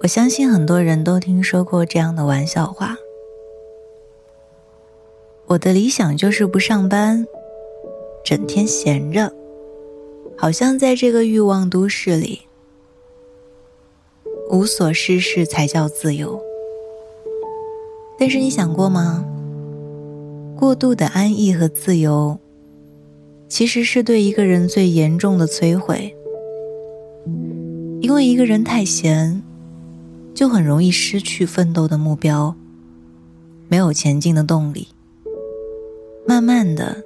我相信很多人都听说过这样的玩笑话：我的理想就是不上班，整天闲着，好像在这个欲望都市里，无所事事才叫自由。但是你想过吗？过度的安逸和自由，其实是对一个人最严重的摧毁，因为一个人太闲。就很容易失去奋斗的目标，没有前进的动力。慢慢的，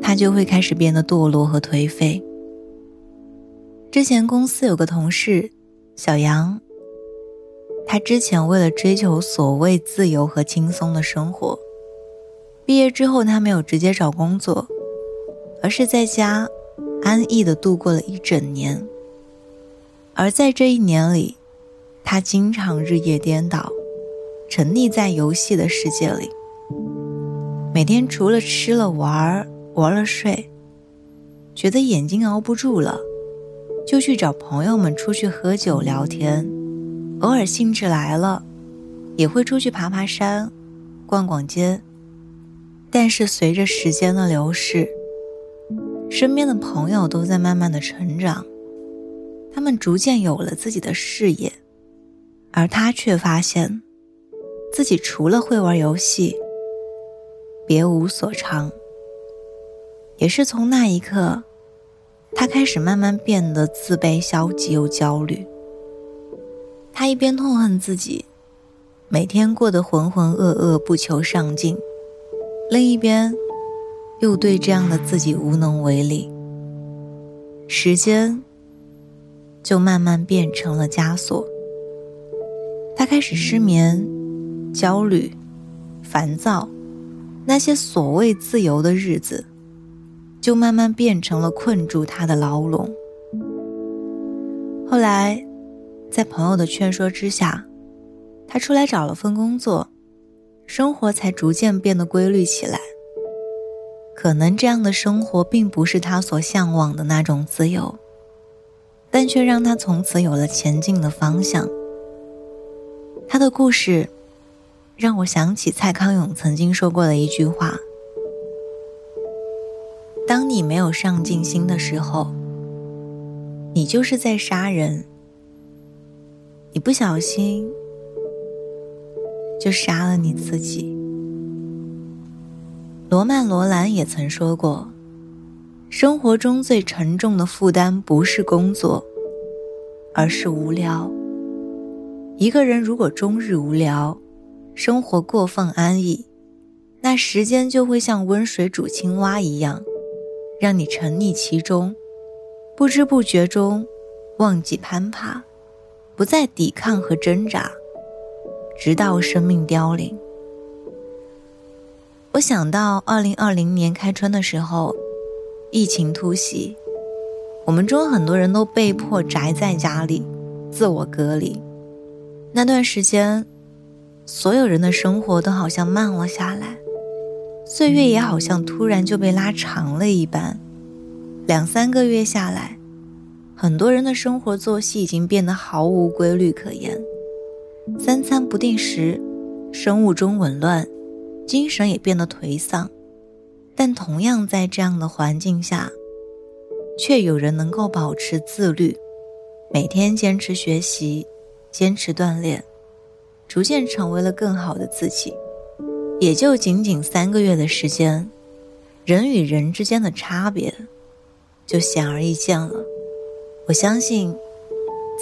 他就会开始变得堕落和颓废。之前公司有个同事小杨，他之前为了追求所谓自由和轻松的生活，毕业之后他没有直接找工作，而是在家安逸的度过了一整年。而在这一年里，他经常日夜颠倒，沉溺在游戏的世界里。每天除了吃了玩玩了睡，觉得眼睛熬不住了，就去找朋友们出去喝酒聊天。偶尔兴致来了，也会出去爬爬山、逛逛街。但是随着时间的流逝，身边的朋友都在慢慢的成长，他们逐渐有了自己的事业。而他却发现，自己除了会玩游戏，别无所长。也是从那一刻，他开始慢慢变得自卑、消极又焦虑。他一边痛恨自己，每天过得浑浑噩噩、不求上进，另一边，又对这样的自己无能为力。时间，就慢慢变成了枷锁。他开始失眠、焦虑、烦躁，那些所谓自由的日子，就慢慢变成了困住他的牢笼。后来，在朋友的劝说之下，他出来找了份工作，生活才逐渐变得规律起来。可能这样的生活并不是他所向往的那种自由，但却让他从此有了前进的方向。他的故事，让我想起蔡康永曾经说过的一句话：“当你没有上进心的时候，你就是在杀人。你不小心，就杀了你自己。”罗曼·罗兰也曾说过：“生活中最沉重的负担不是工作，而是无聊。”一个人如果终日无聊，生活过分安逸，那时间就会像温水煮青蛙一样，让你沉溺其中，不知不觉中忘记攀爬，不再抵抗和挣扎，直到生命凋零。我想到二零二零年开春的时候，疫情突袭，我们中很多人都被迫宅在家里，自我隔离。那段时间，所有人的生活都好像慢了下来，岁月也好像突然就被拉长了一般。两三个月下来，很多人的生活作息已经变得毫无规律可言，三餐不定时，生物钟紊乱，精神也变得颓丧。但同样在这样的环境下，却有人能够保持自律，每天坚持学习。坚持锻炼，逐渐成为了更好的自己。也就仅仅三个月的时间，人与人之间的差别就显而易见了。我相信，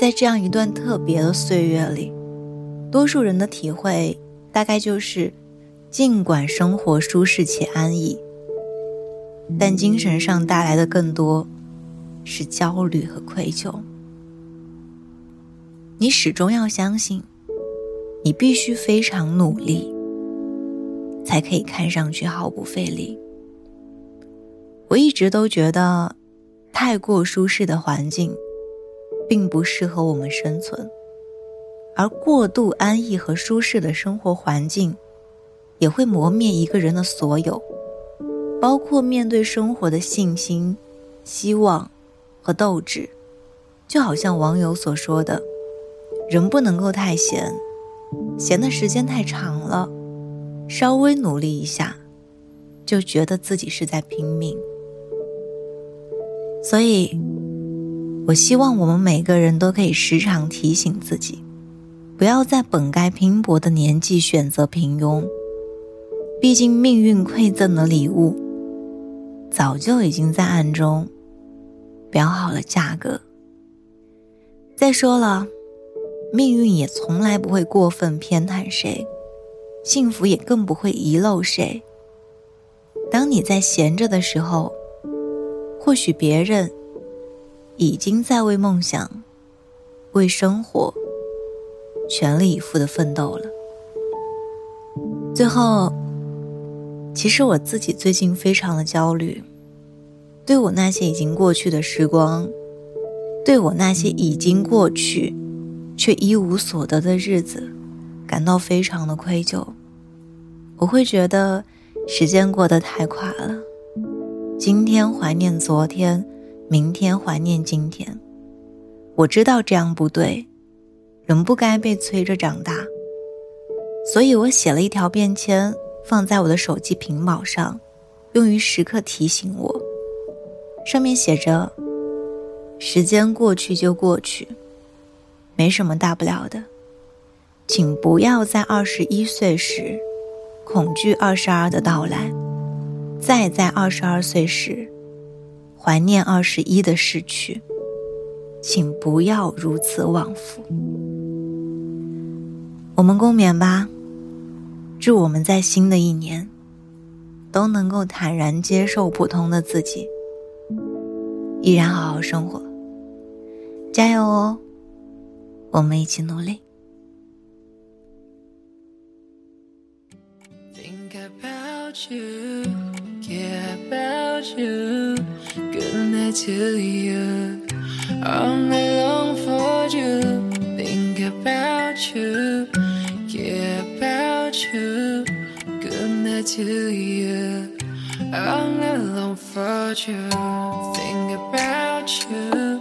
在这样一段特别的岁月里，多数人的体会大概就是：尽管生活舒适且安逸，但精神上带来的更多是焦虑和愧疚。你始终要相信，你必须非常努力，才可以看上去毫不费力。我一直都觉得，太过舒适的环境，并不适合我们生存，而过度安逸和舒适的生活环境，也会磨灭一个人的所有，包括面对生活的信心、希望和斗志。就好像网友所说的。人不能够太闲，闲的时间太长了，稍微努力一下，就觉得自己是在拼命。所以，我希望我们每个人都可以时常提醒自己，不要在本该拼搏的年纪选择平庸。毕竟，命运馈赠的礼物，早就已经在暗中标好了价格。再说了，命运也从来不会过分偏袒谁，幸福也更不会遗漏谁。当你在闲着的时候，或许别人已经在为梦想、为生活全力以赴的奋斗了。最后。其实我自己最近非常的焦虑，对我那些已经过去的时光，对我那些已经过去却一无所得的日子，感到非常的愧疚。我会觉得时间过得太快了，今天怀念昨天，明天怀念今天。我知道这样不对，人不该被催着长大，所以我写了一条便签。放在我的手机屏保上，用于时刻提醒我。上面写着：“时间过去就过去，没什么大不了的，请不要在二十一岁时恐惧二十二的到来，再在二十二岁时怀念二十一的逝去，请不要如此往复。”我们共勉吧。祝我们在新的一年，都能够坦然接受普通的自己，依然好好生活。加油哦！我们一起努力。Think about you, care about you, good night to you. I'm long for you. Think alone for you, think about you,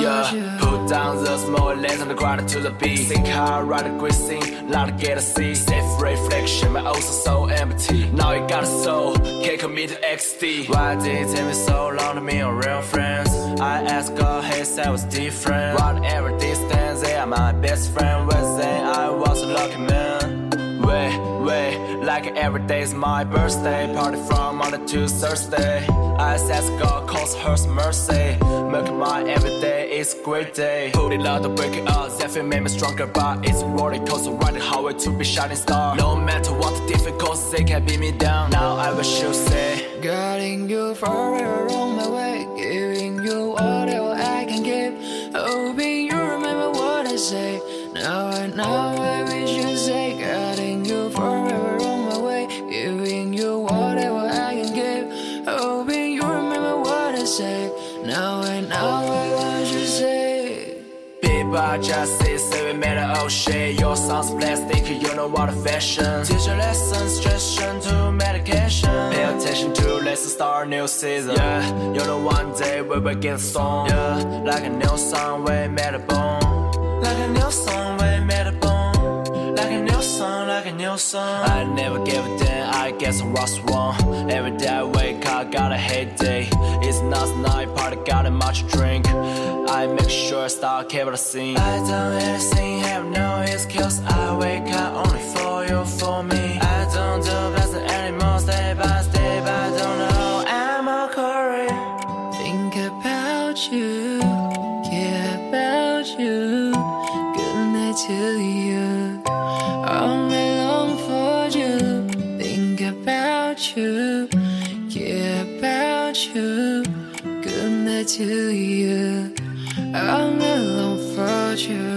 yeah. you down the small lands on the ground to the beat. Sing hard, ride a great scene, lot to get a see. Safe reflection, my ocean so empty. Now you got a soul, can't commit to XD. Why did it take me so long to meet your real friends? I asked God, hey, said was different. Whatever distance, they are my best friend. Was they? I was a lucky man. Wait, wait, like every day is my birthday. Party from Monday to Thursday. I said God calls her mercy. Make my everyday is a great day. Put it out, break it up. That feel made me stronger, but it's roller coaster riding highway to be shining star. No matter what the difficulties, they can beat me down. Now I wish you say, Guiding you forever on my way, giving you all whatever I can give. Hoping you remember what I say. Now I know I just say, made an old shit. Your songs plastic, you know what a fashion. Teach your lessons, suggestion to medication. Pay attention to let's start a new season. Yeah, you know one day we will get a song. Yeah, like a new song, we made a bone. Like a new song, we made like a new song. I never gave a damn, I guess I was wrong. Every day I wake up, got a headache. It's not night party, got a much drink. I make sure I start keep the scene. I don't anything, have no excuse. I wake up only for you, for me. I don't do best anymore, stay by step. I don't know, I'm a Corey. Think about you, care about you. Good night to you. You. Good night to you. I'm alone for you